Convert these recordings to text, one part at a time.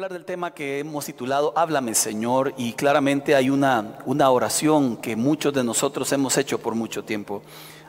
hablar del tema que hemos titulado Háblame Señor y claramente hay una, una oración que muchos de nosotros hemos hecho por mucho tiempo.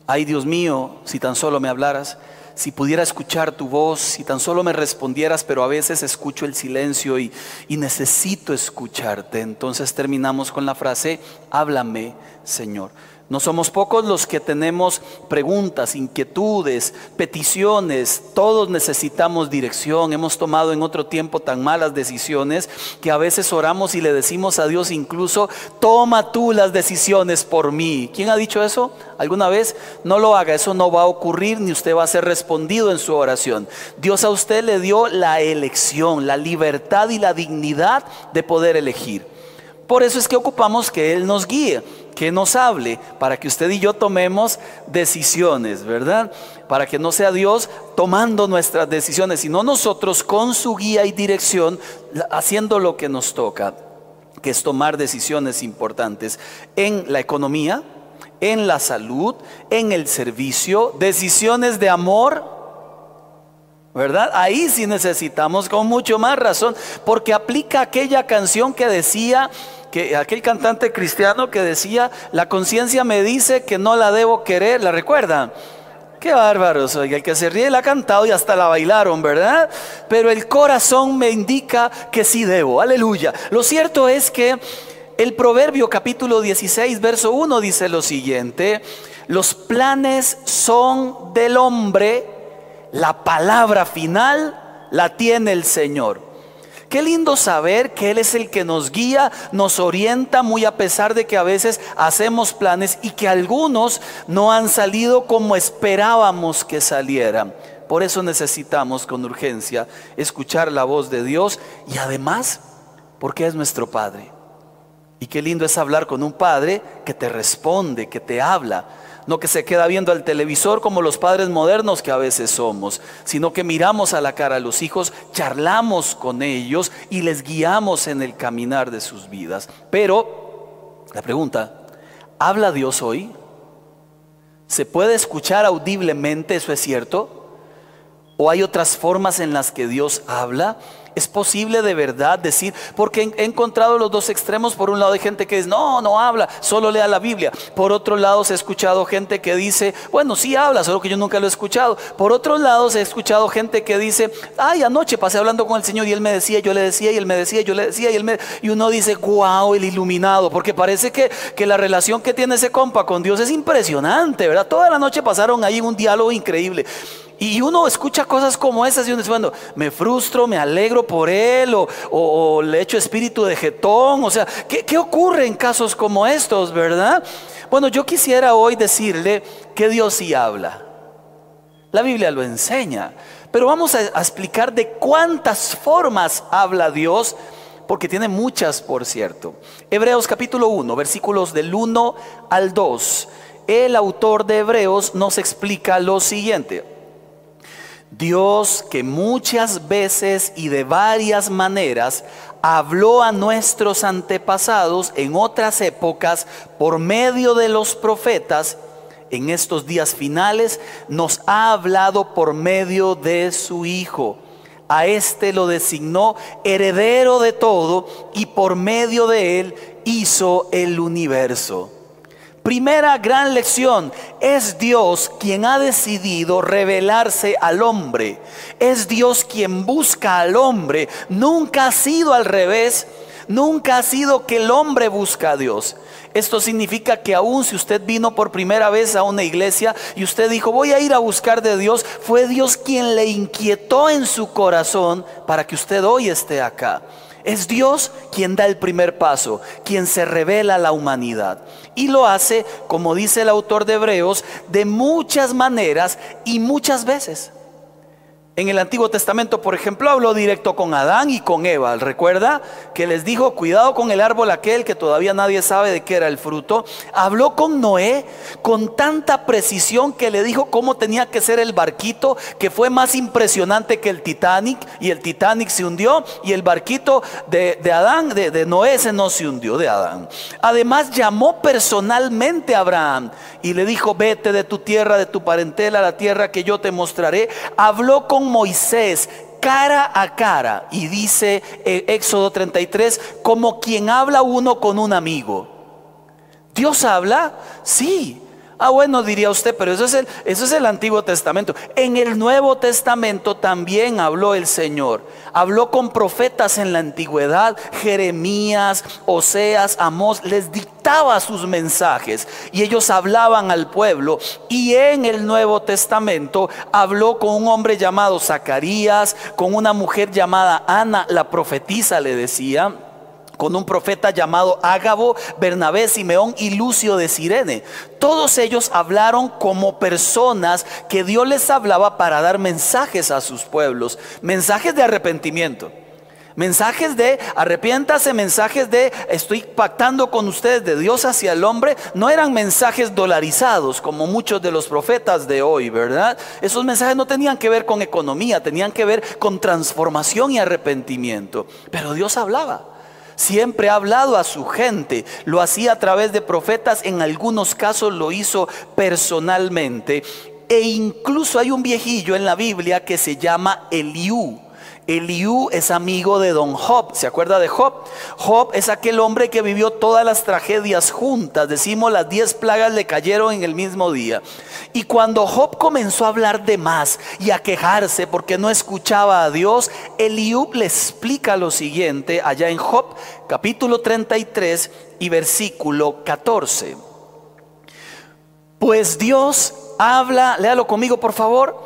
Ay Dios mío, si tan solo me hablaras, si pudiera escuchar tu voz, si tan solo me respondieras, pero a veces escucho el silencio y, y necesito escucharte. Entonces terminamos con la frase, háblame Señor. No somos pocos los que tenemos preguntas, inquietudes, peticiones. Todos necesitamos dirección. Hemos tomado en otro tiempo tan malas decisiones que a veces oramos y le decimos a Dios incluso, toma tú las decisiones por mí. ¿Quién ha dicho eso? ¿Alguna vez? No lo haga, eso no va a ocurrir ni usted va a ser respondido en su oración. Dios a usted le dio la elección, la libertad y la dignidad de poder elegir. Por eso es que ocupamos que Él nos guíe que nos hable para que usted y yo tomemos decisiones, ¿verdad? Para que no sea Dios tomando nuestras decisiones, sino nosotros con su guía y dirección haciendo lo que nos toca, que es tomar decisiones importantes en la economía, en la salud, en el servicio, decisiones de amor, ¿verdad? Ahí sí necesitamos con mucho más razón, porque aplica aquella canción que decía, que aquel cantante cristiano que decía, la conciencia me dice que no la debo querer, ¿la recuerdan? Qué bárbaros, oiga, el que se ríe la ha cantado y hasta la bailaron, ¿verdad? Pero el corazón me indica que sí debo, aleluya. Lo cierto es que el Proverbio capítulo 16, verso 1 dice lo siguiente, los planes son del hombre, la palabra final la tiene el Señor. Qué lindo saber que Él es el que nos guía, nos orienta, muy a pesar de que a veces hacemos planes y que algunos no han salido como esperábamos que salieran. Por eso necesitamos con urgencia escuchar la voz de Dios y además porque es nuestro Padre. Y qué lindo es hablar con un Padre que te responde, que te habla no que se queda viendo al televisor como los padres modernos que a veces somos, sino que miramos a la cara a los hijos, charlamos con ellos y les guiamos en el caminar de sus vidas. Pero, la pregunta, ¿habla Dios hoy? ¿Se puede escuchar audiblemente, eso es cierto? ¿O hay otras formas en las que Dios habla? ¿Es posible de verdad decir? Porque he encontrado los dos extremos. Por un lado hay gente que dice, no, no habla, solo lea la Biblia. Por otro lado he escuchado gente que dice, bueno, sí habla, solo que yo nunca lo he escuchado. Por otro lado he escuchado gente que dice, ay, anoche pasé hablando con el Señor y Él me decía, yo le decía, y Él me decía, yo le decía, y Él me... Y uno dice, wow, el iluminado, porque parece que, que la relación que tiene ese compa con Dios es impresionante, ¿verdad? Toda la noche pasaron ahí un diálogo increíble. Y uno escucha cosas como esas y uno dice, bueno, me frustro, me alegro por él o, le echo espíritu de jetón. O sea, ¿qué, ¿qué ocurre en casos como estos, verdad? Bueno, yo quisiera hoy decirle que Dios sí habla. La Biblia lo enseña. Pero vamos a, explicar de cuántas formas habla Dios, porque tiene muchas, por cierto. Hebreos capítulo 1, versículos del 1 al 2. El autor de Hebreos nos explica lo siguiente. Dios que muchas veces y de varias maneras habló a nuestros antepasados en otras épocas por medio de los profetas, en estos días finales nos ha hablado por medio de su Hijo. A este lo designó heredero de todo y por medio de él hizo el universo. Primera gran lección, es Dios quien ha decidido revelarse al hombre. Es Dios quien busca al hombre. Nunca ha sido al revés. Nunca ha sido que el hombre busca a Dios. Esto significa que aun si usted vino por primera vez a una iglesia y usted dijo, voy a ir a buscar de Dios, fue Dios quien le inquietó en su corazón para que usted hoy esté acá. Es Dios quien da el primer paso, quien se revela a la humanidad. Y lo hace, como dice el autor de Hebreos, de muchas maneras y muchas veces. En el Antiguo Testamento, por ejemplo, habló directo con Adán y con Eva. Recuerda que les dijo, cuidado con el árbol aquel que todavía nadie sabe de qué era el fruto. Habló con Noé con tanta precisión que le dijo cómo tenía que ser el barquito, que fue más impresionante que el Titanic. Y el Titanic se hundió y el barquito de, Adán, de, Noé, ese no se hundió de Adán. Además llamó personalmente a Abraham y le dijo, vete de tu tierra, de tu parentela, a la tierra que yo te mostraré. Habló con Moisés cara a cara. Y dice eh, Éxodo 33, como quien habla uno con un amigo. ¿Dios habla? Sí. Ah, bueno, diría usted, pero eso es, el, eso es el Antiguo Testamento. En el Nuevo Testamento también habló el Señor. Habló con profetas en la antigüedad, Jeremías, Oseas, Amós, les dictaba sus mensajes y ellos hablaban al pueblo. Y en el Nuevo Testamento habló con un hombre llamado Zacarías, con una mujer llamada Ana, la profetisa le decía con un profeta llamado Ágabo, Bernabé, Simeón y Lucio de Sirene. Todos ellos hablaron como personas que Dios les hablaba para dar mensajes a sus pueblos, mensajes de arrepentimiento. Mensajes de arrepiéntase, mensajes de estoy pactando con ustedes de Dios hacia el hombre, no eran mensajes dolarizados como muchos de los profetas de hoy, ¿verdad? Esos mensajes no tenían que ver con economía, tenían que ver con transformación y arrepentimiento. Pero Dios hablaba. Siempre ha hablado a su gente. Lo hacía a través de profetas, en algunos casos lo hizo personalmente. E incluso hay un viejillo en la Biblia que se llama Eliú. Eliú es amigo de don Job. ¿Se acuerda de Job? Job es aquel hombre que vivió todas las tragedias juntas. Decimos las diez plagas le cayeron en el mismo día. Y cuando Job comenzó a hablar de más y a quejarse porque no escuchaba a Dios, Eliú le explica lo siguiente allá en Job capítulo 33 y versículo 14. Pues Dios habla, léalo conmigo por favor,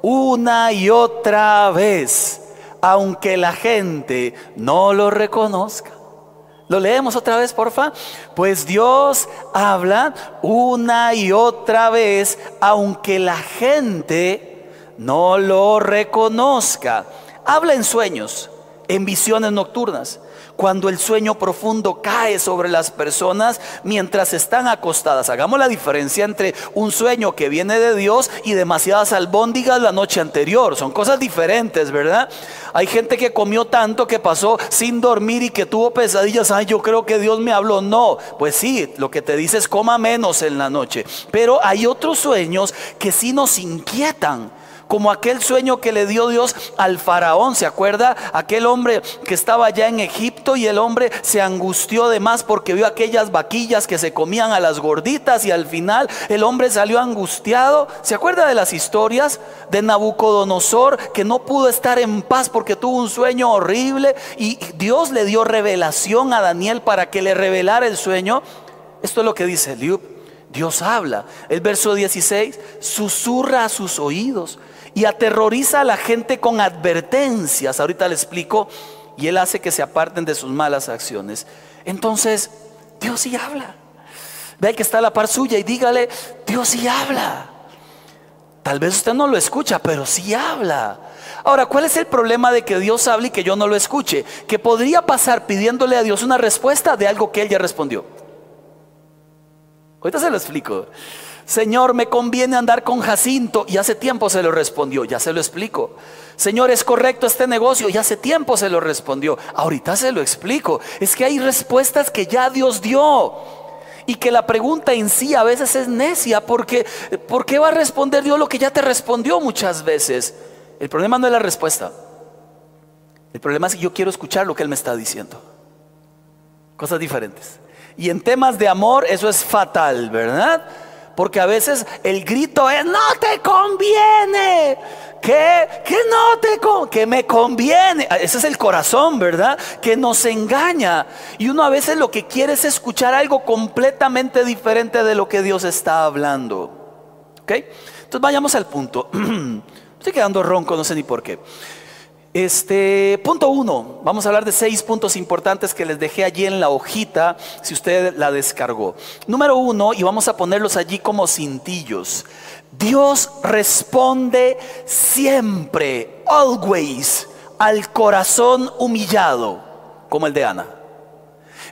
una y otra vez aunque la gente no lo reconozca. Lo leemos otra vez, porfa. Pues Dios habla una y otra vez, aunque la gente no lo reconozca. Habla en sueños, en visiones nocturnas cuando el sueño profundo cae sobre las personas mientras están acostadas. Hagamos la diferencia entre un sueño que viene de Dios y demasiadas albóndigas la noche anterior. Son cosas diferentes, ¿verdad? Hay gente que comió tanto que pasó sin dormir y que tuvo pesadillas. Ay, yo creo que Dios me habló. No, pues sí, lo que te dice es coma menos en la noche. Pero hay otros sueños que sí nos inquietan como aquel sueño que le dio Dios al faraón. ¿Se acuerda? Aquel hombre que estaba allá en Egipto y el hombre se angustió de más porque vio aquellas vaquillas que se comían a las gorditas y al final el hombre salió angustiado. ¿Se acuerda de las historias de Nabucodonosor que no pudo estar en paz porque tuvo un sueño horrible y Dios le dio revelación a Daniel para que le revelara el sueño? Esto es lo que dice Liub. Dios habla. El verso 16 susurra a sus oídos y aterroriza a la gente con advertencias. Ahorita le explico. Y Él hace que se aparten de sus malas acciones. Entonces, Dios sí habla. Ve que está a la par suya y dígale, Dios sí habla. Tal vez usted no lo escucha, pero sí habla. Ahora, ¿cuál es el problema de que Dios hable y que yo no lo escuche? Que podría pasar pidiéndole a Dios una respuesta de algo que Él ya respondió. Ahorita se lo explico. Señor, me conviene andar con Jacinto. Y hace tiempo se lo respondió, ya se lo explico. Señor, es correcto este negocio. Y hace tiempo se lo respondió. Ahorita se lo explico. Es que hay respuestas que ya Dios dio. Y que la pregunta en sí a veces es necia. Porque, ¿Por qué va a responder Dios lo que ya te respondió muchas veces? El problema no es la respuesta. El problema es que yo quiero escuchar lo que Él me está diciendo. Cosas diferentes. Y en temas de amor eso es fatal, ¿verdad? Porque a veces el grito es, no te conviene. Que, que no te con, que me conviene. Ese es el corazón, ¿verdad? Que nos engaña. Y uno a veces lo que quiere es escuchar algo completamente diferente de lo que Dios está hablando. ¿Ok? Entonces vayamos al punto. Estoy quedando ronco, no sé ni por qué. Este, punto uno, vamos a hablar de seis puntos importantes que les dejé allí en la hojita, si usted la descargó. Número uno, y vamos a ponerlos allí como cintillos. Dios responde siempre, always, al corazón humillado, como el de Ana.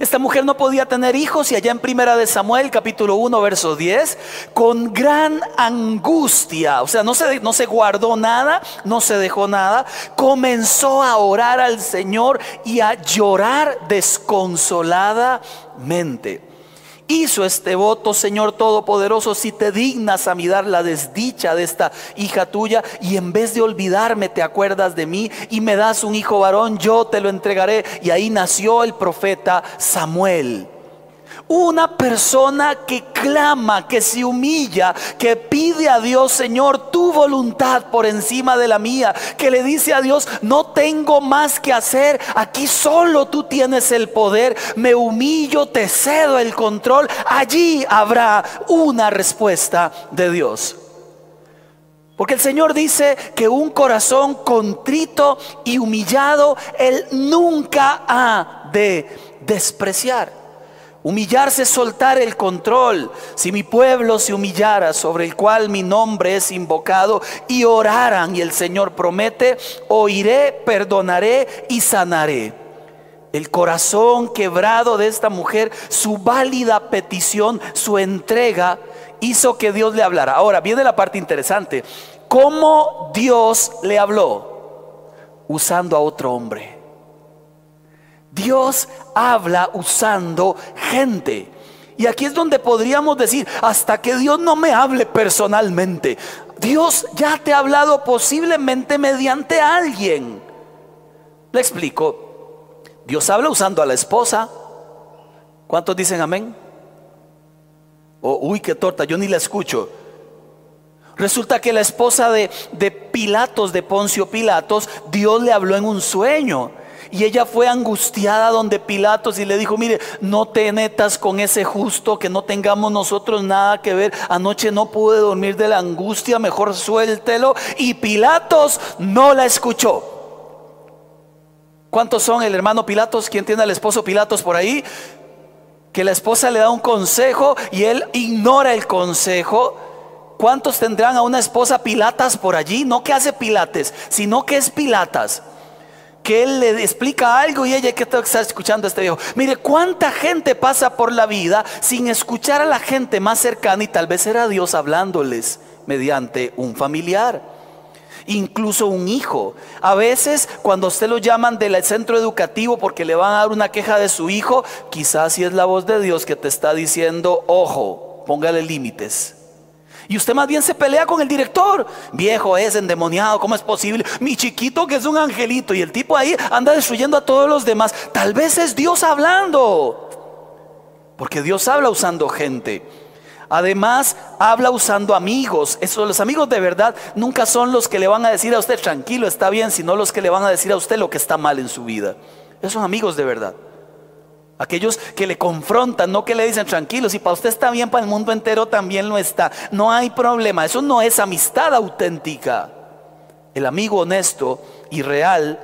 Esta mujer no podía tener hijos y allá en Primera de Samuel capítulo 1 verso 10, con gran angustia, o sea, no se, no se guardó nada, no se dejó nada, comenzó a orar al Señor y a llorar desconsoladamente. Hizo este voto, Señor Todopoderoso, si te dignas a mirar la desdicha de esta hija tuya y en vez de olvidarme te acuerdas de mí y me das un hijo varón, yo te lo entregaré. Y ahí nació el profeta Samuel. Una persona que clama, que se humilla, que pide a Dios, Señor, tu voluntad por encima de la mía, que le dice a Dios, no tengo más que hacer, aquí solo tú tienes el poder, me humillo, te cedo el control, allí habrá una respuesta de Dios. Porque el Señor dice que un corazón contrito y humillado, Él nunca ha de despreciar. Humillarse es soltar el control. Si mi pueblo se humillara sobre el cual mi nombre es invocado y oraran y el Señor promete, oiré, perdonaré y sanaré. El corazón quebrado de esta mujer, su válida petición, su entrega, hizo que Dios le hablara. Ahora viene la parte interesante. ¿Cómo Dios le habló? Usando a otro hombre. Dios habla usando gente. Y aquí es donde podríamos decir, hasta que Dios no me hable personalmente, Dios ya te ha hablado posiblemente mediante alguien. Le explico, Dios habla usando a la esposa. ¿Cuántos dicen amén? Oh, uy, qué torta, yo ni la escucho. Resulta que la esposa de, de Pilatos, de Poncio Pilatos, Dios le habló en un sueño. Y ella fue angustiada donde Pilatos y le dijo, mire, no te metas con ese justo, que no tengamos nosotros nada que ver. Anoche no pude dormir de la angustia, mejor suéltelo. Y Pilatos no la escuchó. ¿Cuántos son el hermano Pilatos? ¿Quién tiene al esposo Pilatos por ahí? Que la esposa le da un consejo y él ignora el consejo. ¿Cuántos tendrán a una esposa Pilatas por allí? No que hace Pilates, sino que es Pilatas que él le explica algo y ella que está escuchando a este viejo. Mire, cuánta gente pasa por la vida sin escuchar a la gente más cercana y tal vez era Dios hablándoles mediante un familiar, incluso un hijo. A veces cuando usted lo llaman del centro educativo porque le van a dar una queja de su hijo, quizás si es la voz de Dios que te está diciendo, ojo, póngale límites. Y usted más bien se pelea con el director. Viejo es endemoniado, ¿cómo es posible? Mi chiquito que es un angelito y el tipo ahí anda destruyendo a todos los demás. Tal vez es Dios hablando. Porque Dios habla usando gente. Además, habla usando amigos. Eso, los amigos de verdad nunca son los que le van a decir a usted tranquilo, está bien, sino los que le van a decir a usted lo que está mal en su vida. Esos amigos de verdad. Aquellos que le confrontan, no que le dicen tranquilo, si para usted está bien, para el mundo entero también lo está. No hay problema, eso no es amistad auténtica. El amigo honesto y real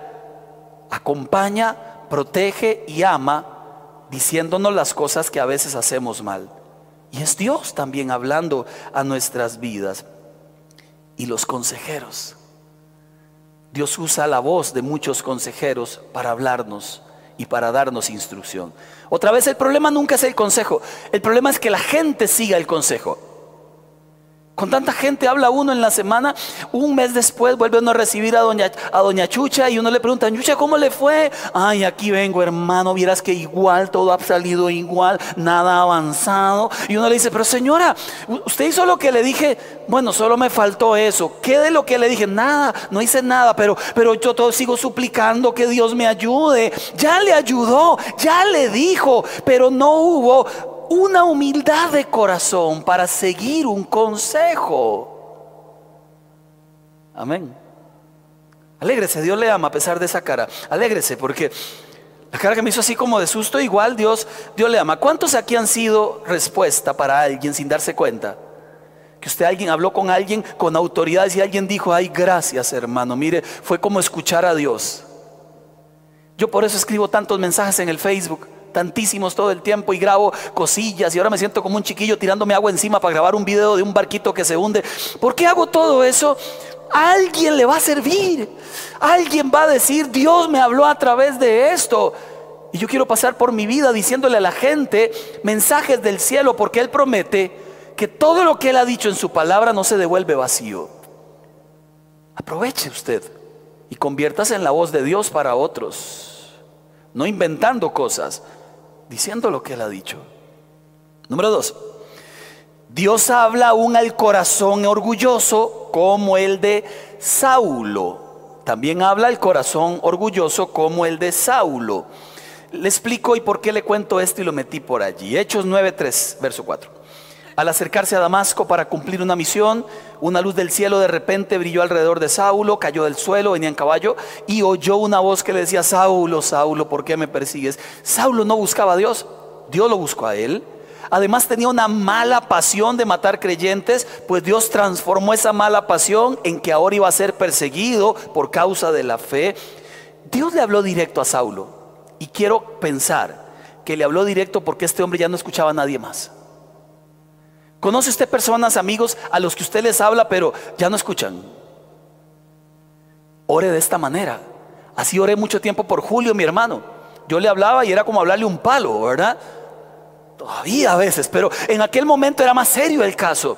acompaña, protege y ama diciéndonos las cosas que a veces hacemos mal. Y es Dios también hablando a nuestras vidas. Y los consejeros. Dios usa la voz de muchos consejeros para hablarnos y para darnos instrucción. Otra vez, el problema nunca es el consejo, el problema es que la gente siga el consejo. Con tanta gente habla uno en la semana, un mes después vuelve uno a recibir a doña, a doña Chucha y uno le pregunta, Chucha, ¿cómo le fue? Ay, aquí vengo hermano, vieras que igual, todo ha salido igual, nada avanzado. Y uno le dice, pero señora, usted hizo lo que le dije, bueno, solo me faltó eso. ¿Qué de lo que le dije? Nada, no hice nada, pero, pero yo todo sigo suplicando que Dios me ayude. Ya le ayudó, ya le dijo, pero no hubo una humildad de corazón para seguir un consejo. Amén. Alégrese, Dios le ama a pesar de esa cara. Alégrese porque la cara que me hizo así como de susto, igual Dios, Dios le ama. ¿Cuántos aquí han sido respuesta para alguien sin darse cuenta? Que usted alguien habló con alguien con autoridad y alguien dijo, ay, gracias hermano, mire, fue como escuchar a Dios. Yo por eso escribo tantos mensajes en el Facebook tantísimos todo el tiempo y grabo cosillas y ahora me siento como un chiquillo tirándome agua encima para grabar un video de un barquito que se hunde. ¿Por qué hago todo eso? alguien le va a servir. Alguien va a decir, Dios me habló a través de esto. Y yo quiero pasar por mi vida diciéndole a la gente mensajes del cielo porque Él promete que todo lo que Él ha dicho en su palabra no se devuelve vacío. Aproveche usted y conviértase en la voz de Dios para otros, no inventando cosas, diciendo lo que Él ha dicho. Número dos, Dios habla aún al corazón orgulloso como el de Saulo. También habla al corazón orgulloso como el de Saulo. Le explico y por qué le cuento esto y lo metí por allí. Hechos 9.3, verso 4. Al acercarse a Damasco para cumplir una misión, una luz del cielo de repente brilló alrededor de Saulo, cayó del suelo, venía en caballo y oyó una voz que le decía, Saulo, Saulo, ¿por qué me persigues? Saulo no buscaba a Dios, Dios lo buscó a él. Además tenía una mala pasión de matar creyentes, pues Dios transformó esa mala pasión en que ahora iba a ser perseguido por causa de la fe. Dios le habló directo a Saulo y quiero pensar que le habló directo porque este hombre ya no escuchaba a nadie más. ¿Conoce usted personas, amigos, a los que usted les habla pero ya no escuchan? Ore de esta manera. Así oré mucho tiempo por Julio, mi hermano. Yo le hablaba y era como hablarle un palo, ¿verdad? Todavía a veces, pero en aquel momento era más serio el caso.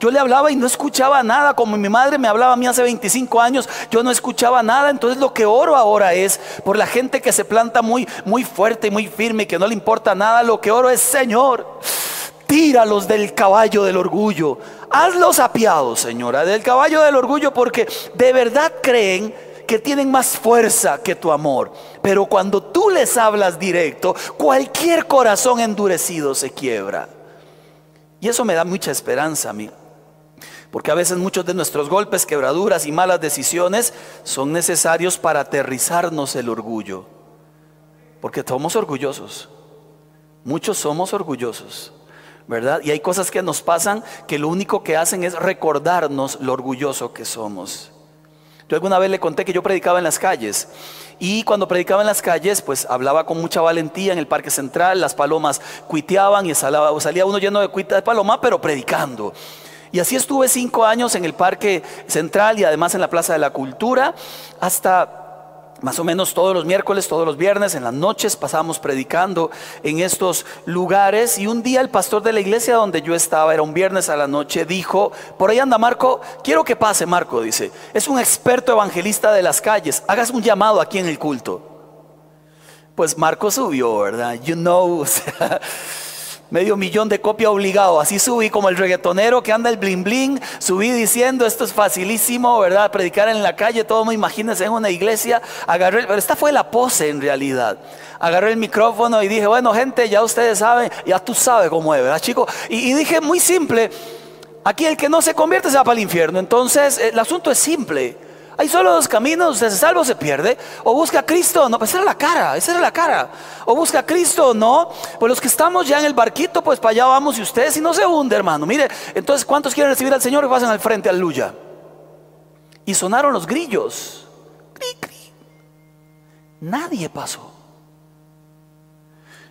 Yo le hablaba y no escuchaba nada, como mi madre me hablaba a mí hace 25 años, yo no escuchaba nada, entonces lo que oro ahora es por la gente que se planta muy muy fuerte y muy firme y que no le importa nada, lo que oro es, Señor, tíralos del caballo del orgullo, hazlos apiados, Señora, del caballo del orgullo porque de verdad creen que tienen más fuerza que tu amor. Pero cuando tú les hablas directo, cualquier corazón endurecido se quiebra. Y eso me da mucha esperanza a mí. Porque a veces muchos de nuestros golpes, quebraduras y malas decisiones son necesarios para aterrizarnos el orgullo. Porque somos orgullosos. Muchos somos orgullosos. ¿Verdad? Y hay cosas que nos pasan que lo único que hacen es recordarnos lo orgulloso que somos. Yo alguna vez le conté que yo predicaba en las calles y cuando predicaba en las calles pues hablaba con mucha valentía en el parque central, las palomas cuiteaban y salía uno lleno de cuita de paloma pero predicando. Y así estuve cinco años en el Parque Central y además en la Plaza de la Cultura hasta más o menos todos los miércoles, todos los viernes, en las noches pasábamos predicando en estos lugares y un día el pastor de la iglesia donde yo estaba, era un viernes a la noche, dijo, por ahí anda Marco, quiero que pase Marco, dice, es un experto evangelista de las calles, hagas un llamado aquí en el culto. Pues Marco subió, ¿verdad? You know, o sea, medio millón de copia obligado. Así subí como el reggaetonero que anda el bling bling. Subí diciendo esto es facilísimo, ¿verdad? Predicar en la calle, todo me imagínense en una iglesia. Agarré, pero esta fue la pose en realidad. Agarré el micrófono y dije, bueno, gente, ya ustedes saben, ya tú sabes cómo es, ¿verdad, chicos? Y, y dije muy simple. Aquí el que no se convierte se va para el infierno. Entonces, el asunto es simple. Hay solo dos caminos, usted se se pierde. O busca a Cristo, no, pues era la cara, esa era la cara. O busca a Cristo, no. Pues los que estamos ya en el barquito, pues para allá vamos y ustedes si no se hunde, hermano. Mire, entonces, ¿cuántos quieren recibir al Señor y pasan al frente? Aleluya. Y sonaron los grillos. Nadie pasó.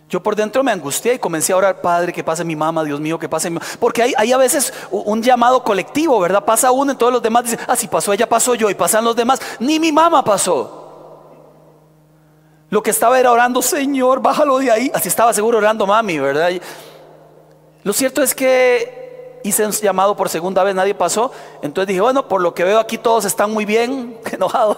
Yo por dentro me angustié y comencé a orar, Padre, que pase mi mamá, Dios mío, que pase mi. Porque hay, hay, a veces un llamado colectivo, ¿verdad? Pasa uno y todos los demás dicen, ah, pasó ella, pasó yo, y pasan los demás. Ni mi mamá pasó. Lo que estaba era orando, Señor, bájalo de ahí. Así estaba seguro orando mami, ¿verdad? Lo cierto es que hice un llamado por segunda vez, nadie pasó. Entonces dije, bueno, por lo que veo aquí todos están muy bien, enojado.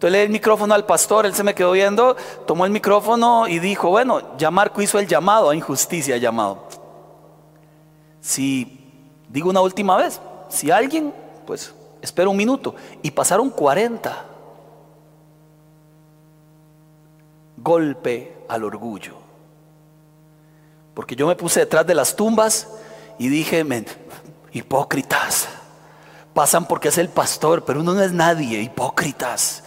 Entonces le di el micrófono al pastor, él se me quedó viendo, tomó el micrófono y dijo, bueno, ya Marco hizo el llamado, a injusticia llamado. Si digo una última vez, si alguien, pues espera un minuto. Y pasaron 40. Golpe al orgullo. Porque yo me puse detrás de las tumbas y dije, hipócritas. Pasan porque es el pastor, pero uno no es nadie, hipócritas.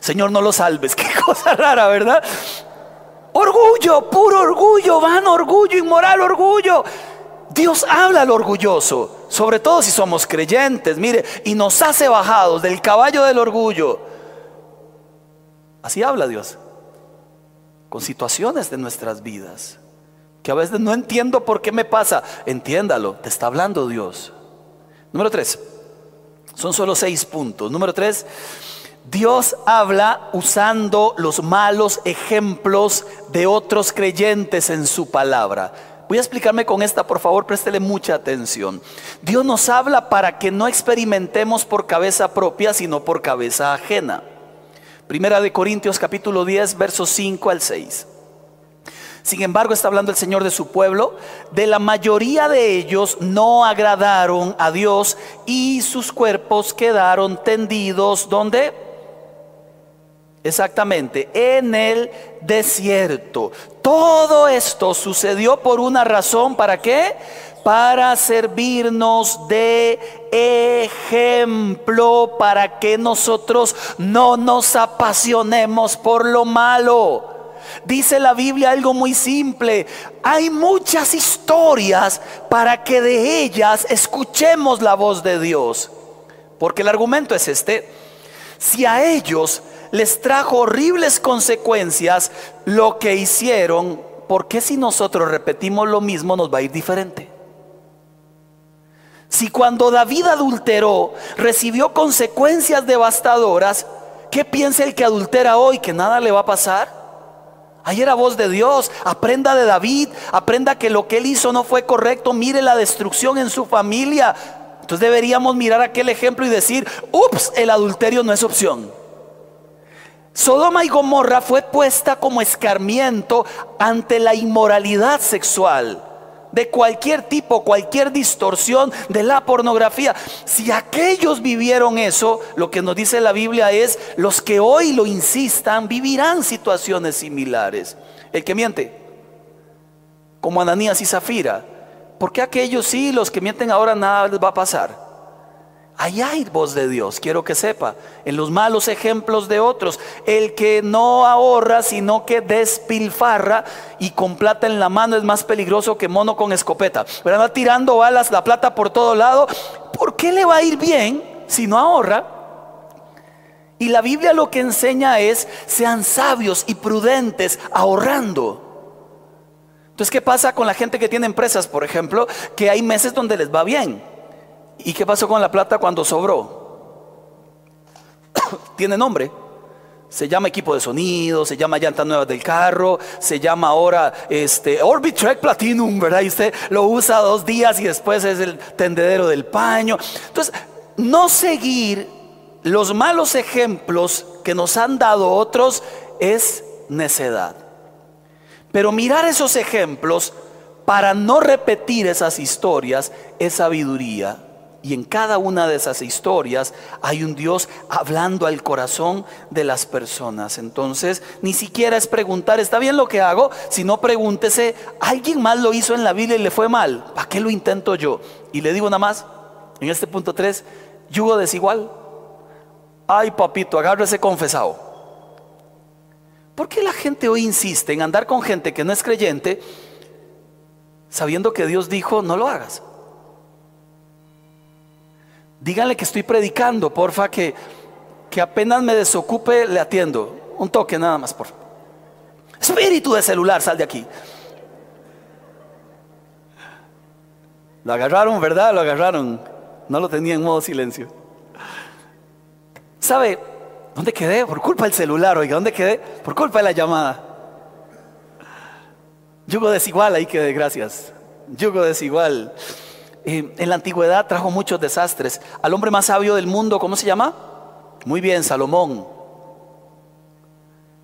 Señor, no lo salves. Qué cosa rara, ¿verdad? Orgullo, puro orgullo, van orgullo, inmoral orgullo. Dios habla al orgulloso, sobre todo si somos creyentes, mire, y nos hace bajados del caballo del orgullo. Así habla Dios, con situaciones de nuestras vidas, que a veces no entiendo por qué me pasa. Entiéndalo, te está hablando Dios. Número tres, son solo seis puntos. Número tres, Dios habla usando los malos ejemplos de otros creyentes en su palabra. Voy a explicarme con esta, por favor, préstele mucha atención. Dios nos habla para que no experimentemos por cabeza propia, sino por cabeza ajena. Primera de Corintios capítulo 10, versos 5 al 6. Sin embargo, está hablando el Señor de su pueblo. De la mayoría de ellos no agradaron a Dios y sus cuerpos quedaron tendidos. ¿Dónde? Exactamente, en el desierto. Todo esto sucedió por una razón. ¿Para qué? Para servirnos de ejemplo para que nosotros no nos apasionemos por lo malo. Dice la Biblia algo muy simple. Hay muchas historias para que de ellas escuchemos la voz de Dios. Porque el argumento es este. Si a ellos les trajo horribles consecuencias lo que hicieron, ¿por qué si nosotros repetimos lo mismo nos va a ir diferente? Si cuando David adulteró recibió consecuencias devastadoras, ¿qué piensa el que adultera hoy? ¿Que nada le va a pasar? Ahí era voz de Dios. Aprenda de David. Aprenda que lo que él hizo no fue correcto. Mire la destrucción en su familia. Entonces deberíamos mirar aquel ejemplo y decir, ups, el adulterio no es opción. Sodoma y Gomorra fue puesta como escarmiento ante la inmoralidad sexual de cualquier tipo, cualquier distorsión de la pornografía. Si aquellos vivieron eso, lo que nos dice la Biblia es, los que hoy lo insistan vivirán situaciones similares. El que miente, como Ananías y Zafira, ¿por qué aquellos sí, los que mienten ahora nada les va a pasar? Ahí hay voz de Dios, quiero que sepa, en los malos ejemplos de otros. El que no ahorra, sino que despilfarra y con plata en la mano es más peligroso que mono con escopeta. Pero anda tirando balas, la plata por todo lado. ¿Por qué le va a ir bien si no ahorra? Y la Biblia lo que enseña es, sean sabios y prudentes ahorrando. Entonces, ¿qué pasa con la gente que tiene empresas, por ejemplo? Que hay meses donde les va bien ¿Y qué pasó con la plata cuando sobró? Tiene nombre. Se llama equipo de sonido, se llama llantas nuevas del carro, se llama ahora este Orbit Platinum, ¿verdad? Y usted lo usa dos días y después es el tendedero del paño. Entonces, no seguir los malos ejemplos que nos han dado otros es necedad. Pero mirar esos ejemplos para no repetir esas historias es sabiduría y en cada una de esas historias hay un Dios hablando al corazón de las personas. Entonces, ni siquiera es preguntar, ¿está bien lo que hago? Sino pregúntese, ¿alguien más lo hizo en la Biblia y le fue mal? ¿Para qué lo intento yo? Y le digo nada más, en este punto 3, yugo desigual. Ay, papito, agárrese confesado. ¿Por qué la gente hoy insiste en andar con gente que no es creyente sabiendo que Dios dijo, no lo hagas? Díganle que estoy predicando, porfa, que, que apenas me desocupe le atiendo. Un toque nada más, por Espíritu de celular, sal de aquí. Lo agarraron, ¿verdad? Lo agarraron. No lo tenía en modo silencio. ¿Sabe dónde quedé? Por culpa del celular, oiga, ¿dónde quedé? Por culpa de la llamada. Yugo desigual, ahí quedé, gracias. Yugo desigual. Eh, en la antigüedad trajo muchos desastres. Al hombre más sabio del mundo, ¿cómo se llama? Muy bien, Salomón.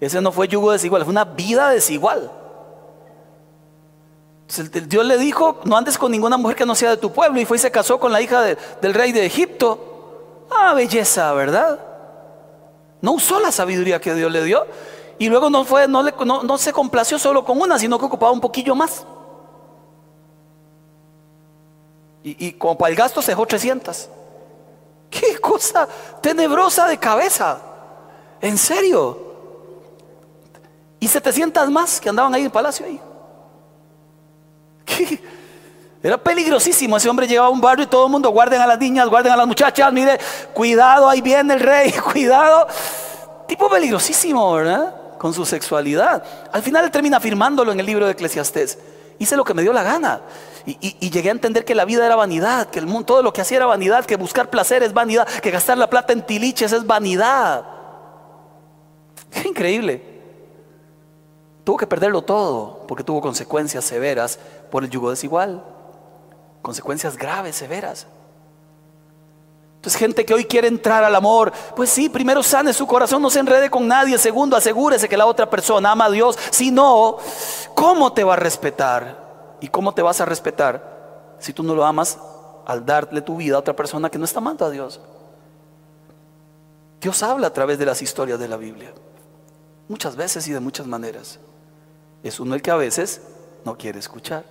Ese no fue yugo desigual, fue una vida desigual. Dios le dijo, no andes con ninguna mujer que no sea de tu pueblo. Y fue y se casó con la hija del rey de Egipto. Ah, belleza, ¿verdad? No usó la sabiduría que Dios le dio. Y luego no, fue, no, no se complació solo con una, sino que ocupaba un poquillo más. Y, como para el gasto se dejó 300. Qué cosa tenebrosa de cabeza. En serio. Y 700 más que andaban ahí en el palacio. Ahí. Era peligrosísimo. Ese hombre llegaba a un barrio y todo el mundo guarden a las niñas, guarden a las muchachas. Mire, cuidado, ahí viene el rey, cuidado. Tipo peligrosísimo, ¿verdad? Con su sexualidad. Al final él termina afirmándolo en el libro de Eclesiastés. Hice lo que me dio la gana. Y, llegué a entender que la vida era vanidad, que el mundo, todo lo que hacía era vanidad, que buscar placer es vanidad, que gastar la plata en tiliches es vanidad. Qué increíble. Tuvo que perderlo todo porque tuvo consecuencias severas por el yugo desigual. Consecuencias graves, severas. Entonces gente que hoy quiere entrar al amor, pues sí, primero sane su corazón, no se enrede con nadie. Segundo, asegúrese que la otra persona ama a Dios. Si no, ¿cómo te va a respetar? ¿Y cómo te vas a respetar si tú no lo amas al darle tu vida a otra persona que no está amando a Dios? Dios habla a través de las historias de la Biblia, muchas veces y de muchas maneras. Es uno el que a veces no quiere escuchar.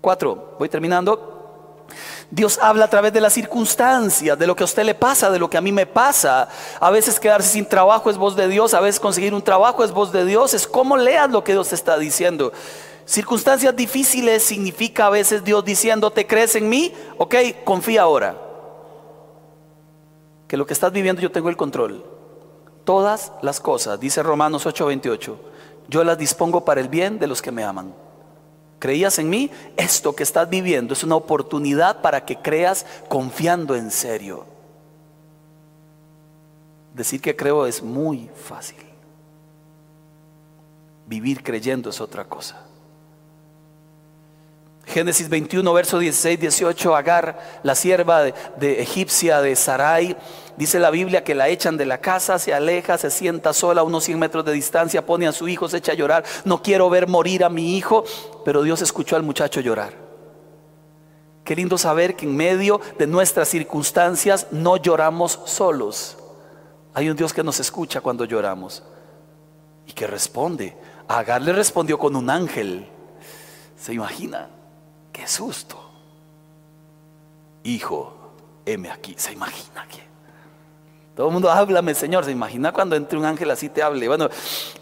Cuatro, voy terminando. Dios habla a través de las circunstancias, de lo que a usted le pasa, de lo que a mí me pasa. A veces quedarse sin trabajo es voz de Dios, a veces conseguir un trabajo es voz de Dios. Es como leas lo que Dios te está diciendo. Circunstancias difíciles significa a veces Dios diciendo, ¿te crees en mí? Ok, confía ahora. Que lo que estás viviendo yo tengo el control. Todas las cosas, dice Romanos 8:28, yo las dispongo para el bien de los que me aman creías en mí, esto que estás viviendo es una oportunidad para que creas confiando en serio. Decir que creo es muy fácil. Vivir creyendo es otra cosa. Génesis 21, verso 16, 18, Agar, la sierva de, de, egipcia de Sarai, dice la Biblia que la echan de la casa, se aleja, se sienta sola a unos 100 metros de distancia, pone a su hijo, se echa a llorar, no quiero ver morir a mi hijo, pero Dios escuchó al muchacho llorar. Qué lindo saber que en medio de nuestras circunstancias no lloramos solos. Hay un Dios que nos escucha cuando lloramos y que responde. Agar le respondió con un ángel. ¿Se imagina? Susto. Hijo, heme aquí. ¿Se imagina que? Todo el mundo, háblame, Señor. ¿Se imagina cuando entre un ángel así te hable? Bueno,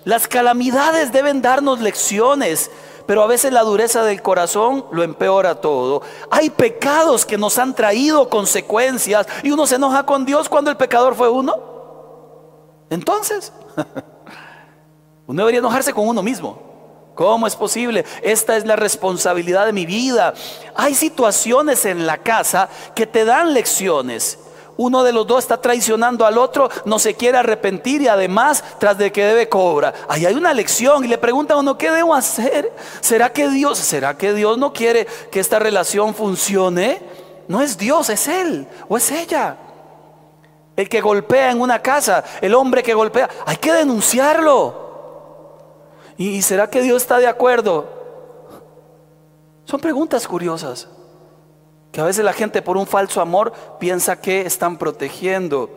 las calamidades deben darnos lecciones, pero a veces la dureza del corazón lo empeora todo. Hay pecados que nos han traído consecuencias y uno se enoja con Dios cuando el pecador fue uno. Entonces, uno debería enojarse con uno mismo. ¿Cómo es posible? Esta es la responsabilidad de mi vida. Hay situaciones en la casa que te dan lecciones. Uno de los dos está traicionando al otro, no se quiere arrepentir y además tras de que debe cobra. Ahí hay una lección y le pregunta a uno, ¿qué debo hacer? ¿Será que Dios, será que Dios no quiere que esta relación funcione? No es Dios, es él o es ella. El que golpea en una casa, el hombre que golpea, hay que denunciarlo. ¿Y será que Dios está de acuerdo? Son preguntas curiosas que a veces la gente por un falso amor piensa que están protegiendo.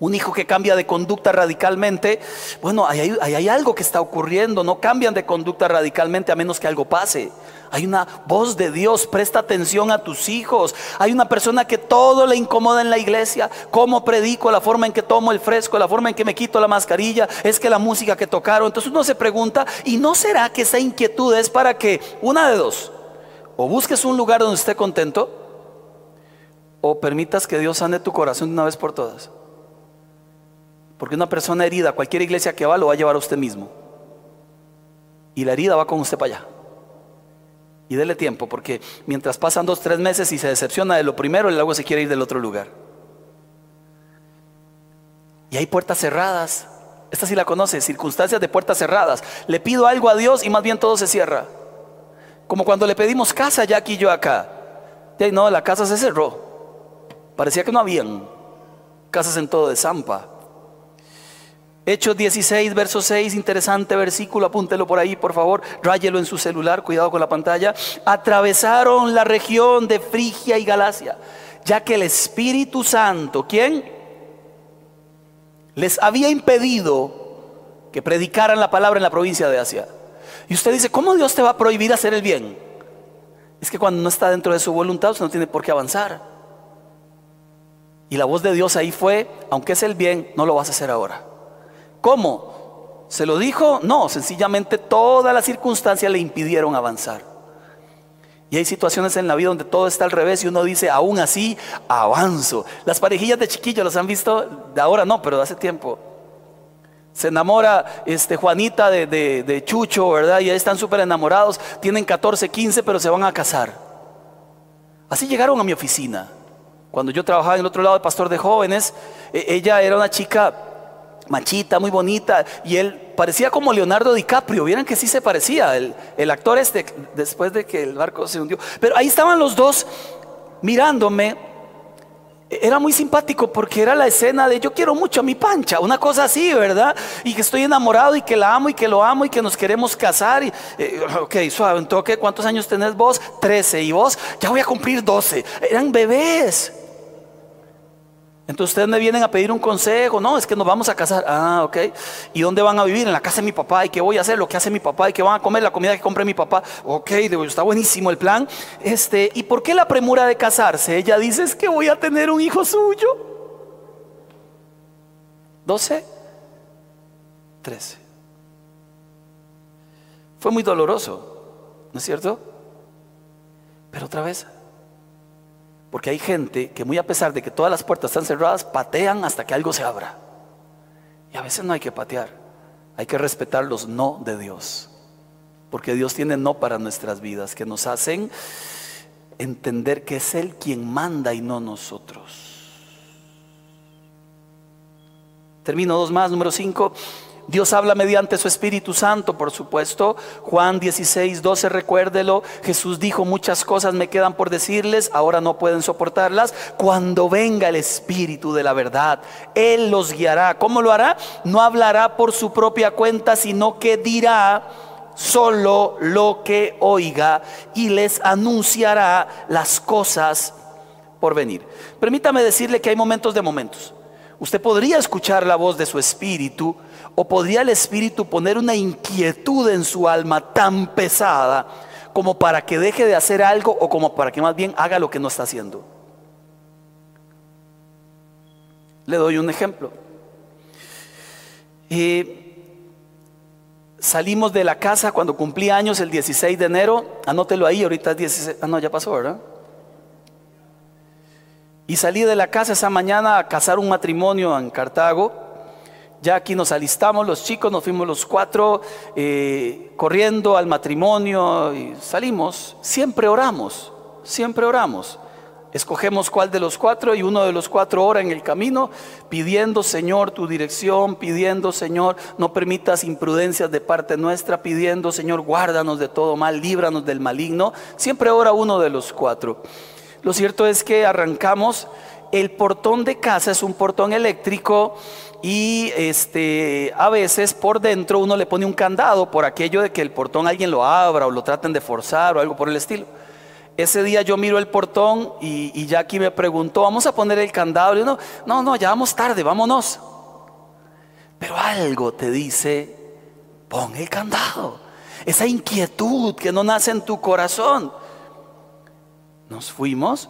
Un hijo que cambia de conducta radicalmente, bueno, ahí hay, hay, algo que está ocurriendo, no cambian de conducta radicalmente a menos que algo pase. Hay una voz de Dios, presta atención a tus hijos. Hay una persona que todo le incomoda en la iglesia, cómo predico, la forma en que tomo el fresco, la forma en que me quito la mascarilla, es que la música que tocaron. Entonces uno se pregunta, ¿y no será que esa inquietud es para que, una de dos, o busques un lugar donde esté contento, o permitas que Dios sane tu corazón de una vez por todas? Porque una persona herida, cualquier iglesia que va, lo va a llevar a usted mismo. Y la herida va con usted para allá. Y dele tiempo, porque mientras pasan dos, tres meses y se decepciona de lo primero, el agua se quiere ir del otro lugar. Y hay puertas cerradas. Esta sí la conoce, circunstancias de puertas cerradas. Le pido algo a Dios y más bien todo se cierra. Como cuando le pedimos casa ya aquí yo acá. Y no, la casa se cerró. Parecía que no habían casas en todo de Zampa. Hechos 16, verso 6, interesante versículo, apúntelo por ahí, por favor, ráyelo en su celular, cuidado con la pantalla. Atravesaron la región de Frigia y Galacia, ya que el Espíritu Santo, ¿quién? Les había impedido que predicaran la palabra en la provincia de Asia. Y usted dice, ¿cómo Dios te va a prohibir hacer el bien? Es que cuando no está dentro de su voluntad, usted no tiene por qué avanzar. Y la voz de Dios ahí fue, aunque es el bien, no lo vas a hacer ahora. ¿Cómo? ¿Se lo dijo? No, sencillamente todas las circunstancias le impidieron avanzar. Y hay situaciones en la vida donde todo está al revés y uno dice, aún así, avanzo. Las parejillas de chiquillos las han visto, de ahora no, pero de hace tiempo. Se enamora este, Juanita de, de Chucho, ¿verdad? Y ahí están súper enamorados, tienen 14, 15, pero se van a casar. Así llegaron a mi oficina. Cuando yo trabajaba en el otro lado de pastor de jóvenes, e, ella era una chica machita, muy bonita, y él parecía como Leonardo DiCaprio, vieran que sí se parecía, el, el, actor este, después de que el barco se hundió. Pero ahí estaban los dos mirándome, era muy simpático porque era la escena de yo quiero mucho a mi pancha, una cosa así, ¿verdad? Y que estoy enamorado y que la amo y que lo amo y que nos queremos casar. Y, eh, ok, suave, entonces, ¿cuántos años tenés vos? Trece. ¿Y vos? Ya voy a cumplir doce. Eran bebés. Entonces ustedes me vienen a pedir un consejo, no, es que nos vamos a casar, ah, ok, ¿y dónde van a vivir? En la casa de mi papá, ¿y qué voy a hacer? Lo que hace mi papá, ¿y qué van a comer? La comida que compre mi papá, ok, está buenísimo el plan. Este, ¿y por qué la premura de casarse? Ella dice, es que voy a tener un hijo suyo. 12, 13. Fue muy doloroso, ¿no es cierto? Pero otra vez, porque hay gente que muy a pesar de que todas las puertas están cerradas, patean hasta que algo se abra. Y a veces no hay que patear, hay que respetar los no de Dios. Porque Dios tiene no para nuestras vidas, que nos hacen entender que es Él quien manda y no nosotros. Termino dos más, número cinco. Dios habla mediante su Espíritu Santo, por supuesto. Juan 16, 12, recuérdelo. Jesús dijo, muchas cosas me quedan por decirles, ahora no pueden soportarlas. Cuando venga el Espíritu de la verdad, Él los guiará. ¿Cómo lo hará? No hablará por su propia cuenta, sino que dirá solo lo que oiga y les anunciará las cosas por venir. Permítame decirle que hay momentos de momentos. Usted podría escuchar la voz de su espíritu o podría el espíritu poner una inquietud en su alma tan pesada como para que deje de hacer algo o como para que más bien haga lo que no está haciendo. Le doy un ejemplo. salimos de la casa cuando cumplí años el 16 de enero, anótelo ahí, ahorita es 16, ah no, ya pasó, ¿verdad? Y salí de la casa esa mañana a casar un matrimonio en Cartago. Ya aquí nos alistamos los chicos, nos fuimos los cuatro eh, corriendo al matrimonio y salimos. Siempre oramos, siempre oramos. Escogemos cuál de los cuatro y uno de los cuatro ora en el camino, pidiendo Señor tu dirección, pidiendo Señor no permitas imprudencias de parte nuestra, pidiendo Señor guárdanos de todo mal, líbranos del maligno. Siempre ora uno de los cuatro. Lo cierto es que arrancamos, el portón de casa es un portón eléctrico y este, a veces por dentro uno le pone un candado por aquello de que el portón alguien lo abra o lo traten de forzar o algo por el estilo. Ese día yo miro el portón y, y Jackie me preguntó, ¿vamos a poner el candado? Y yo, no, no, no, ya vamos tarde, vámonos. Pero algo te dice, pon el candado. Esa inquietud que no nace en tu corazón. Nos fuimos,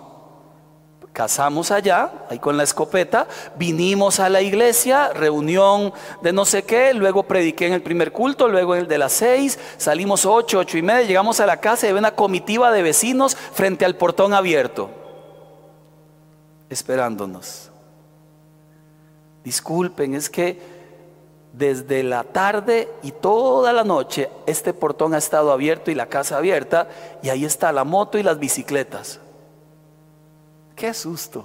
casamos allá, ahí con la escopeta, vinimos a la iglesia, reunión de no sé qué, luego prediqué en el primer culto, luego en el de las seis, salimos ocho, ocho y media, llegamos a la casa y había una comitiva de vecinos frente al portón abierto, esperándonos. Disculpen, es que desde la tarde y toda la noche este portón ha estado abierto y la casa abierta y ahí está la moto y las bicicletas. Qué susto.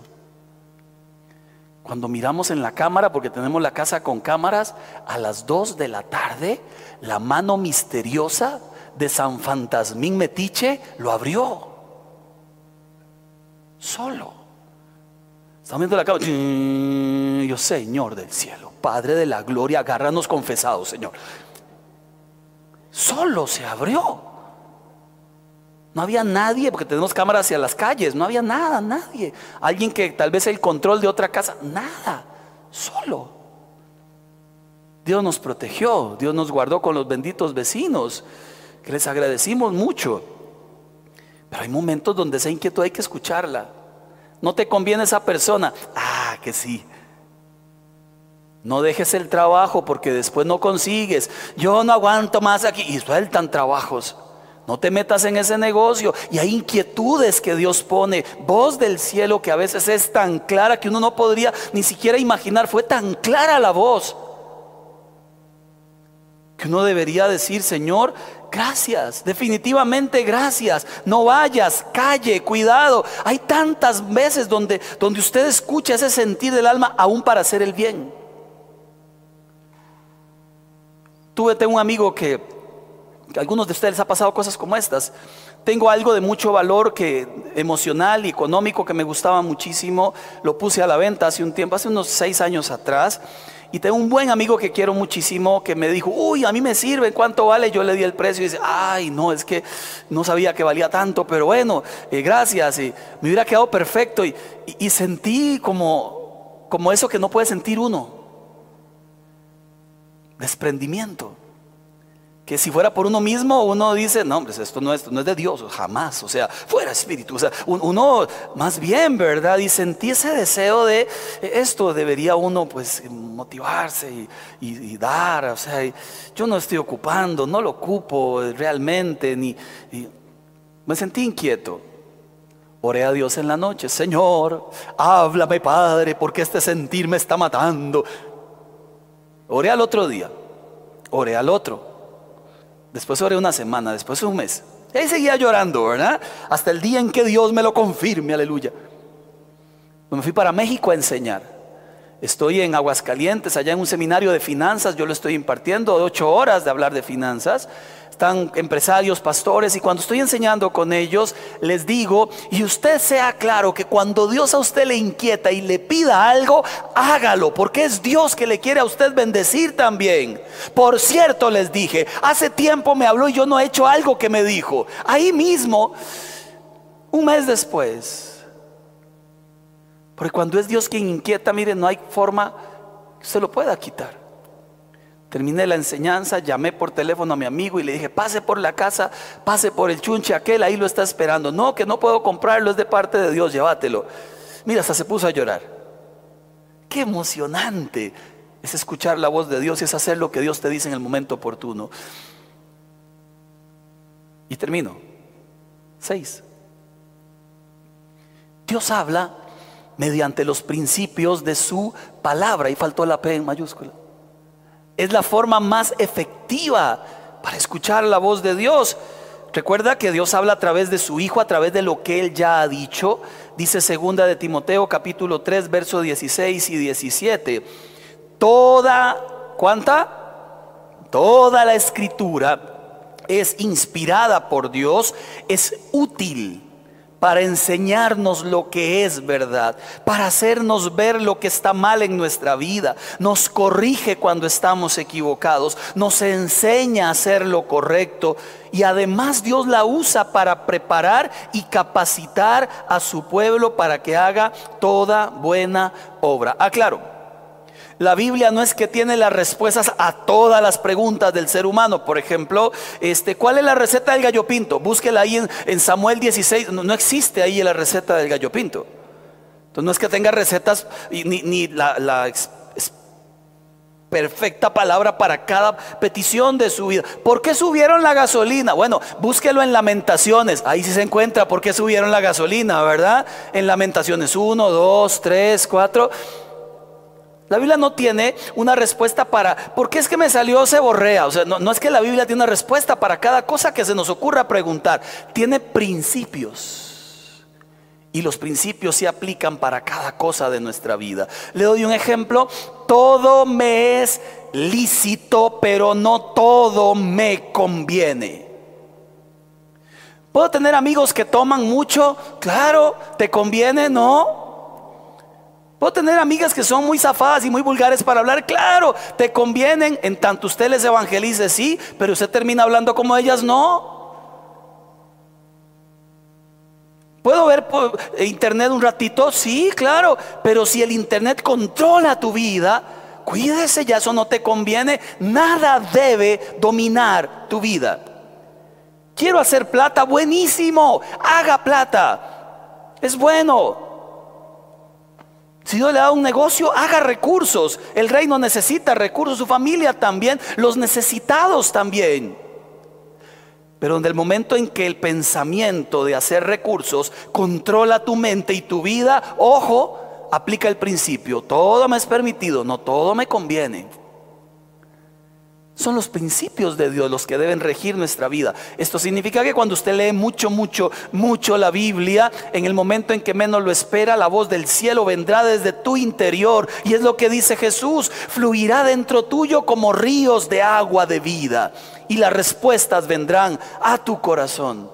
Cuando miramos en la cámara, porque tenemos la casa con cámaras, a las 2 de la tarde, la mano misteriosa de San Fantasmín Metiche lo abrió. Solo. Estamos viendo la cámara. Yo, Señor del cielo. Padre de la gloria, agárranos confesados, Señor. Solo se abrió. No había nadie, porque tenemos cámaras hacia las calles, no había nada, nadie. Alguien que tal vez el control de otra casa, nada, solo. Dios nos protegió, Dios nos guardó con los benditos vecinos, que les agradecimos mucho. Pero hay momentos donde esa inquietud hay que escucharla. No te conviene esa persona. Ah, que sí. No dejes el trabajo porque después no consigues. Yo no aguanto más aquí. Y sueltan trabajos. No te metas en ese negocio. Y hay inquietudes que Dios pone. Voz del cielo que a veces es tan clara que uno no podría ni siquiera imaginar. Fue tan clara la voz. Que uno debería decir, Señor, gracias. Definitivamente gracias. No vayas, calle, cuidado. Hay tantas veces donde, donde usted escucha ese sentir del alma aún para hacer el bien. Tuve un amigo que algunos de ustedes ha pasado cosas como estas. Tengo algo de mucho valor que emocional y económico que me gustaba muchísimo. Lo puse a la venta hace un tiempo, hace unos seis años atrás. Y tengo un buen amigo que quiero muchísimo que me dijo, uy, a mí me sirve, ¿cuánto vale? Yo le di el precio y dice, ay, no, es que no sabía que valía tanto, pero bueno, eh, gracias. Y me hubiera quedado perfecto. Y, y sentí como, como eso que no puede sentir uno. Desprendimiento que si fuera por uno mismo, uno dice, no, hombre, esto no es, no es de Dios, jamás, o sea, fuera espíritu, o sea, uno más bien, ¿verdad? Y sentí ese deseo de, esto debería uno pues motivarse y, dar, o sea, yo no estoy ocupando, no lo ocupo realmente, ni, me sentí inquieto. Oré a Dios en la noche, Señor, háblame Padre, porque este sentir me está matando. Oré al otro día, oré al otro. Después oré una semana, después un mes. Ahí seguía llorando, ¿verdad? Hasta el día en que Dios me lo confirme, aleluya. Me fui para México a enseñar. Estoy en Aguascalientes, allá en un seminario de finanzas, yo lo estoy impartiendo, ocho horas de hablar de finanzas están empresarios, pastores, y cuando estoy enseñando con ellos, les digo, y usted sea claro que cuando Dios a usted le inquieta y le pida algo, hágalo, porque es Dios que le quiere a usted bendecir también. Por cierto, les dije, hace tiempo me habló y yo no he hecho algo que me dijo. Ahí mismo, un mes después, porque cuando es Dios quien inquieta, miren, no hay forma que se lo pueda quitar. Terminé la enseñanza, llamé por teléfono a mi amigo y le dije, pase por la casa, pase por el chunche aquel, ahí lo está esperando. No, que no puedo comprarlo, es de parte de Dios, llévatelo. Mira, hasta se puso a llorar. Qué emocionante es escuchar la voz de Dios y es hacer lo que Dios te dice en el momento oportuno. Y termino. Seis. Dios habla mediante los principios de su palabra y faltó la P en mayúscula es la forma más efectiva para escuchar la voz de Dios. Recuerda que Dios habla a través de su Hijo, a través de lo que Él ya ha dicho. Dice segunda de Timoteo capítulo 3, versos 16 y 17. Toda, ¿cuánta? Toda la escritura es inspirada por Dios, es útil para enseñarnos lo que es verdad, para hacernos ver lo que está mal en nuestra vida, nos corrige cuando estamos equivocados, nos enseña a hacer lo correcto y además Dios la usa para preparar y capacitar a su pueblo para que haga toda buena obra. Aclaro. La Biblia no es que tiene las respuestas a todas las preguntas del ser humano. Por ejemplo, este, ¿cuál es la receta del gallo pinto? Búsquela ahí en, Samuel 16. No, existe ahí la receta del gallo pinto. Entonces no es que tenga recetas ni, la, perfecta palabra para cada petición de su vida. ¿Por qué subieron la gasolina? Bueno, búsquelo en Lamentaciones. Ahí sí se encuentra por qué subieron la gasolina, ¿verdad? En Lamentaciones 1, 2, 3, 4. La Biblia no tiene una respuesta para, ¿por qué es que me salió ceborrea? O sea, no, es que la Biblia tiene una respuesta para cada cosa que se nos ocurra preguntar. Tiene principios. Y los principios se aplican para cada cosa de nuestra vida. Le doy un ejemplo. Todo me es lícito, pero no todo me conviene. ¿Puedo tener amigos que toman mucho? Claro, ¿te conviene? No. Puedo tener amigas que son muy zafadas y muy vulgares para hablar. Claro, te convienen en tanto usted les evangelice, sí, pero usted termina hablando como ellas, no. ¿Puedo ver por internet un ratito? Sí, claro, pero si el internet controla tu vida, cuídese, ya eso no te conviene. Nada debe dominar tu vida. Quiero hacer plata, buenísimo, haga plata. Es bueno, si Dios le da un negocio, haga recursos. El reino necesita recursos, su familia también, los necesitados también. Pero en el momento en que el pensamiento de hacer recursos controla tu mente y tu vida, ojo, aplica el principio, todo me es permitido, no todo me conviene. Son los principios de Dios los que deben regir nuestra vida. Esto significa que cuando usted lee mucho, mucho, mucho la Biblia, en el momento en que menos lo espera, la voz del cielo vendrá desde tu interior. Y es lo que dice Jesús, fluirá dentro tuyo como ríos de agua de vida. y las respuestas vendrán a tu corazón.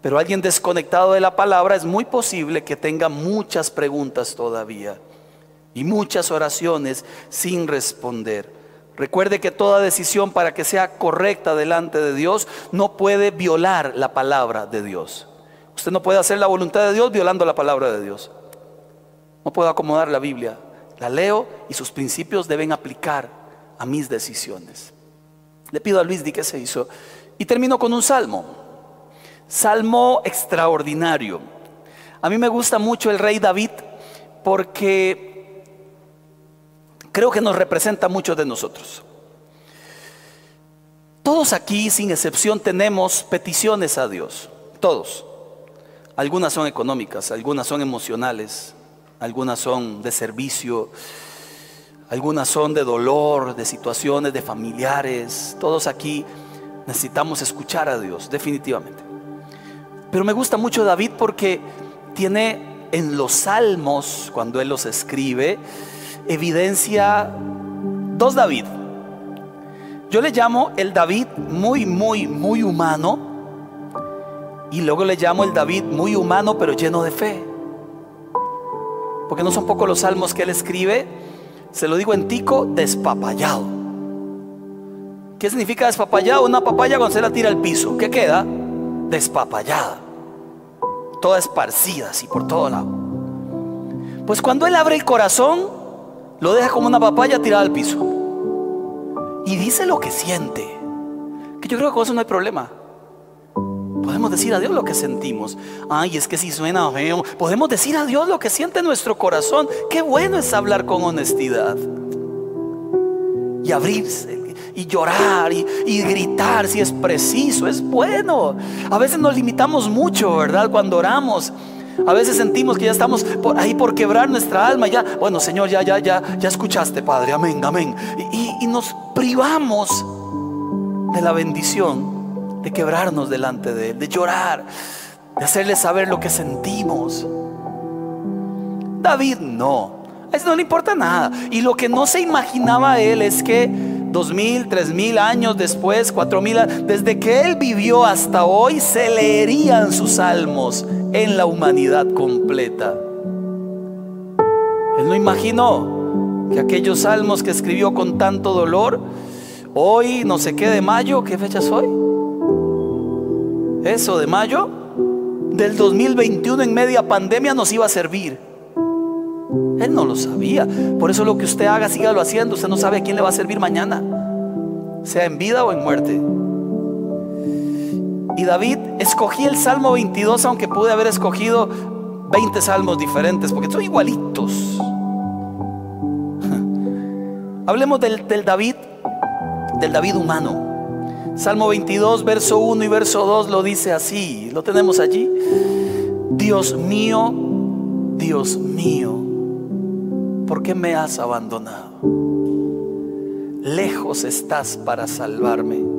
Pero alguien desconectado de la palabra es muy posible que tenga muchas preguntas todavía y muchas oraciones sin responder. Recuerde que toda decisión para que sea correcta delante de Dios no puede violar la palabra de Dios. Usted no puede hacer la voluntad de Dios violando la palabra de Dios. No puedo acomodar la Biblia. La leo y sus principios deben aplicar a mis decisiones. Le pido a Luis di que se hizo. Y termino con un salmo. Salmo extraordinario. A mí me gusta mucho el rey David porque creo que nos representa mucho de nosotros. Todos aquí, sin excepción, tenemos peticiones a Dios. Todos. Algunas son económicas, algunas son emocionales, algunas son de servicio, algunas son de dolor, de situaciones, de familiares. Todos aquí necesitamos escuchar a Dios, definitivamente. Pero me gusta mucho David porque tiene en los salmos, cuando él los escribe, evidencia dos David. Yo le llamo el David muy, muy, muy humano. Y luego le llamo el David muy humano pero lleno de fe. Porque no son pocos los salmos que él escribe. Se lo digo en tico, despapallado. ¿Qué significa despapallado? Una papaya cuando se la tira al piso. ¿Qué queda? Despapallada. Toda esparcida así por todo lado. Pues cuando él abre el corazón, lo deja como una papaya tirada al piso. Y dice lo que siente. Que yo creo que con eso no hay problema. Podemos decir a Dios lo que sentimos. Ay, es que si suena feo. Podemos decir a Dios lo que siente nuestro corazón. Qué bueno es hablar con honestidad. Y abrirse. Y llorar y, y gritar si es preciso. Es bueno. A veces nos limitamos mucho, ¿verdad? Cuando oramos. A veces sentimos que ya estamos ahí por quebrar nuestra alma. Ya, bueno, Señor, ya, ya, ya, ya escuchaste, Padre. Amén, amén. Y nos privamos de la bendición de quebrarnos delante de Él, de llorar, de hacerle saber lo que sentimos. David no. A eso no le importa nada. Y lo que no se imaginaba él es que dos mil, tres mil años después, cuatro mil, desde que él vivió hasta hoy, se leerían sus salmos en la humanidad completa. Él no imaginó que aquellos salmos que escribió con tanto dolor, hoy no sé qué de mayo, ¿qué fecha es hoy? Eso de mayo del 2021 en media pandemia nos iba a servir. Él no lo sabía. Por eso lo que usted haga, sígalo haciendo. Usted no sabe a quién le va a servir mañana, sea en vida o en muerte. Y David escogí el Salmo 22, aunque pude haber escogido 20 salmos diferentes, porque son igualitos. Hablemos del, David, del David humano. Salmo 22, verso 1 y verso 2 lo dice así, lo tenemos allí. Dios mío, Dios mío, ¿por qué me has abandonado? Lejos estás para salvarme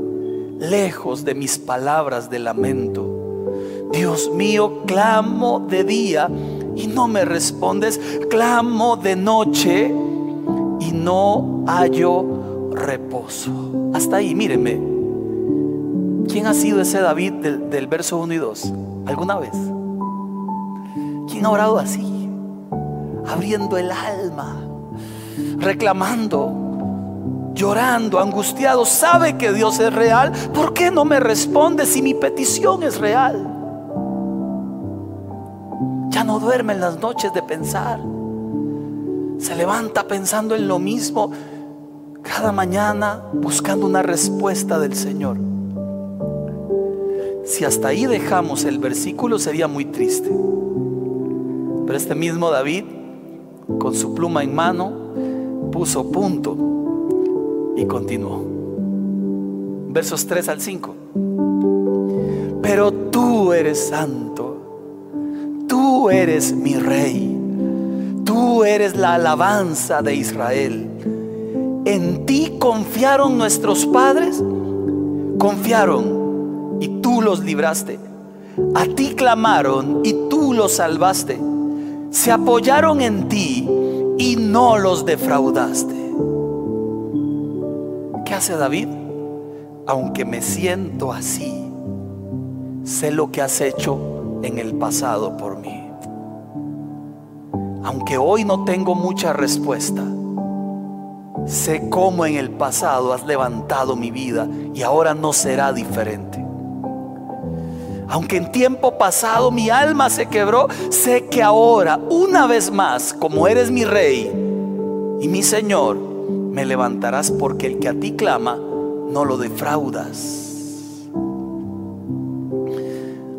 lejos de mis palabras de lamento. Dios mío, clamo de día y no me respondes, clamo de noche y no hallo reposo. Hasta ahí, míreme. ¿Quién ha sido ese David del, del verso 1 y 2? ¿Alguna vez? ¿Quién ha orado así? Abriendo el alma, reclamando llorando, angustiado, sabe que Dios es real, ¿por qué no me responde si mi petición es real? Ya no duerme en las noches de pensar. Se levanta pensando en lo mismo cada mañana buscando una respuesta del Señor. Si hasta ahí dejamos el versículo sería muy triste. Pero este mismo David, con su pluma en mano, puso punto y continuó. Versos 3 al 5. Pero tú eres santo, tú eres mi rey, tú eres la alabanza de Israel. En ti confiaron nuestros padres, confiaron y tú los libraste. A ti clamaron y tú los salvaste. Se apoyaron en ti y no los defraudaste. ¿Qué hace David? aunque me siento así, sé lo que has hecho en el pasado por mí. Aunque hoy no tengo mucha respuesta, sé cómo en el pasado has levantado mi vida y ahora no será diferente. Aunque en tiempo pasado mi alma se quebró, sé que ahora, una vez más, como eres mi rey y mi Señor, me levantarás porque el que a ti clama, no lo defraudas.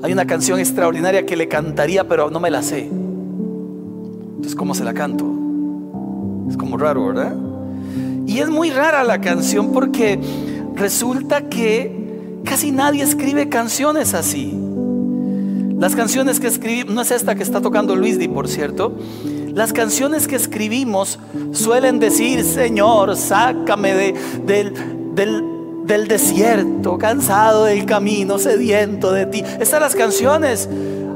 Hay una canción extraordinaria que le cantaría, pero no me la sé. Entonces, ¿cómo se la canto? Es como raro, ¿verdad? Y es muy rara la canción porque resulta que casi nadie escribe canciones así. Las canciones que escribimos, no es esta que está tocando Luis Di, por cierto. Las canciones que escribimos suelen decir, Señor, sácame de, del, del, del desierto, cansado del camino, sediento de ti. Estas las canciones.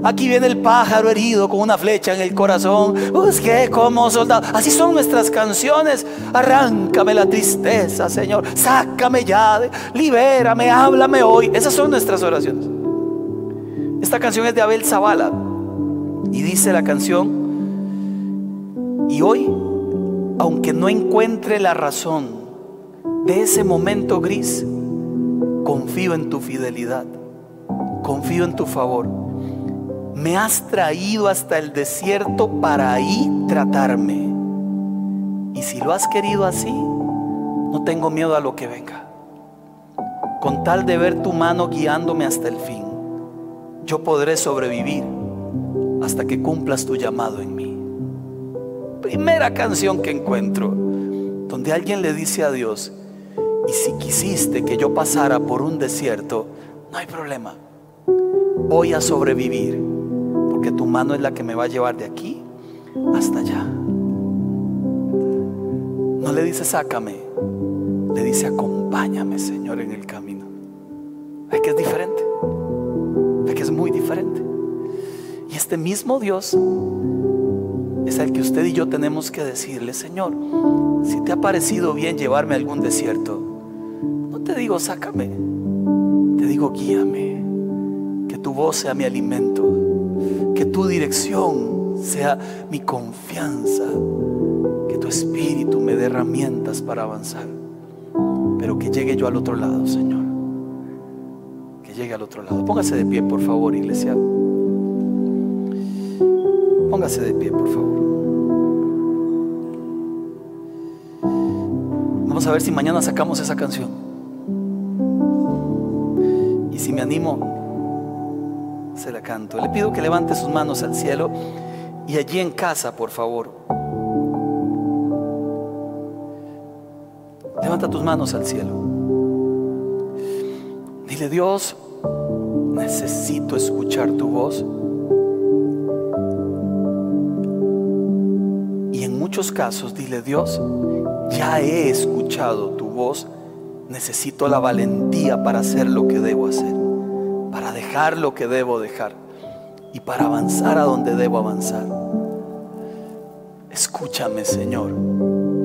Aquí viene el pájaro herido con una flecha en el corazón. Busqué como soldado. Así son nuestras canciones. Arráncame la tristeza, Señor. Sácame ya, libérame, háblame hoy. Esas son nuestras oraciones. Esta canción es de Abel Zavala. Y dice la canción, y hoy, aunque no encuentre la razón de ese momento gris, confío en tu fidelidad, confío en tu favor. Me has traído hasta el desierto para ahí tratarme. Y si lo has querido así, no tengo miedo a lo que venga. Con tal de ver tu mano guiándome hasta el fin, yo podré sobrevivir hasta que cumplas tu llamado en mí. Primera canción que encuentro, donde alguien le dice a Dios, y si quisiste que yo pasara por un desierto, no hay problema. Voy a sobrevivir. Porque tu mano es la que me va a llevar de aquí hasta allá. No le dice sácame. Le dice acompáñame, Señor, en el camino. Es que es diferente. Es que es muy diferente. Y este mismo Dios es el que usted y yo tenemos que decirle, Señor, si te ha parecido bien llevarme a algún desierto, te digo, sácame. Te digo, guíame. Que tu voz sea mi alimento. Que tu dirección sea mi confianza. Que tu espíritu me dé herramientas para avanzar. Pero que llegue yo al otro lado, Señor. Que llegue al otro lado. Póngase de pie, por favor, iglesia. Póngase de pie, por favor. Vamos a ver si mañana sacamos esa canción si me animo, se la canto. Le pido que levante sus manos al cielo y allí en casa, por favor. Levanta tus manos al cielo. Dile, Dios, necesito escuchar tu voz. Muchos casos, dile, Dios, ya he escuchado tu voz necesito la valentía para hacer lo que debo hacer, para dejar lo que debo dejar y para avanzar a donde debo avanzar. Escúchame, Señor. No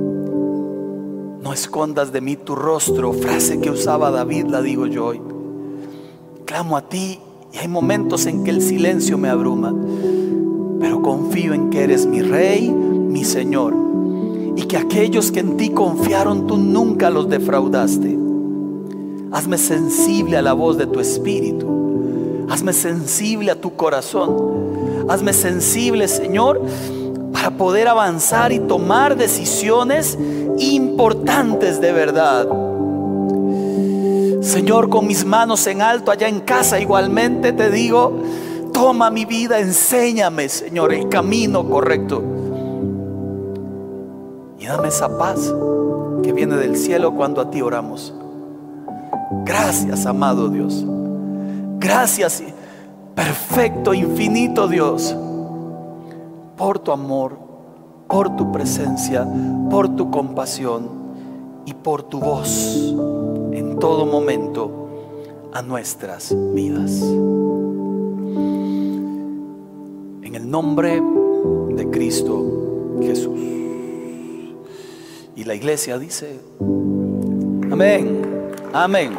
escondas de mí tu rostro, frase que usaba David, la digo yo hoy. Clamo a ti y hay momentos en que el silencio me abruma, pero confío en que eres mi rey, mi Señor y que aquellos que en ti confiaron tú nunca los defraudaste. Hazme sensible a la voz de tu espíritu. Hazme sensible a tu corazón. Hazme sensible, Señor, para poder avanzar y tomar decisiones importantes de verdad. Señor, con mis manos en alto allá en casa igualmente te digo, toma mi vida, enséñame, Señor, el camino correcto dame esa paz que viene del cielo cuando a ti oramos. Gracias, amado Dios. Gracias, perfecto, infinito Dios, por tu amor, por tu presencia, por tu compasión y por tu voz en todo momento a nuestras vidas. En el nombre de Cristo Jesús. Y la iglesia dice, amén, amén.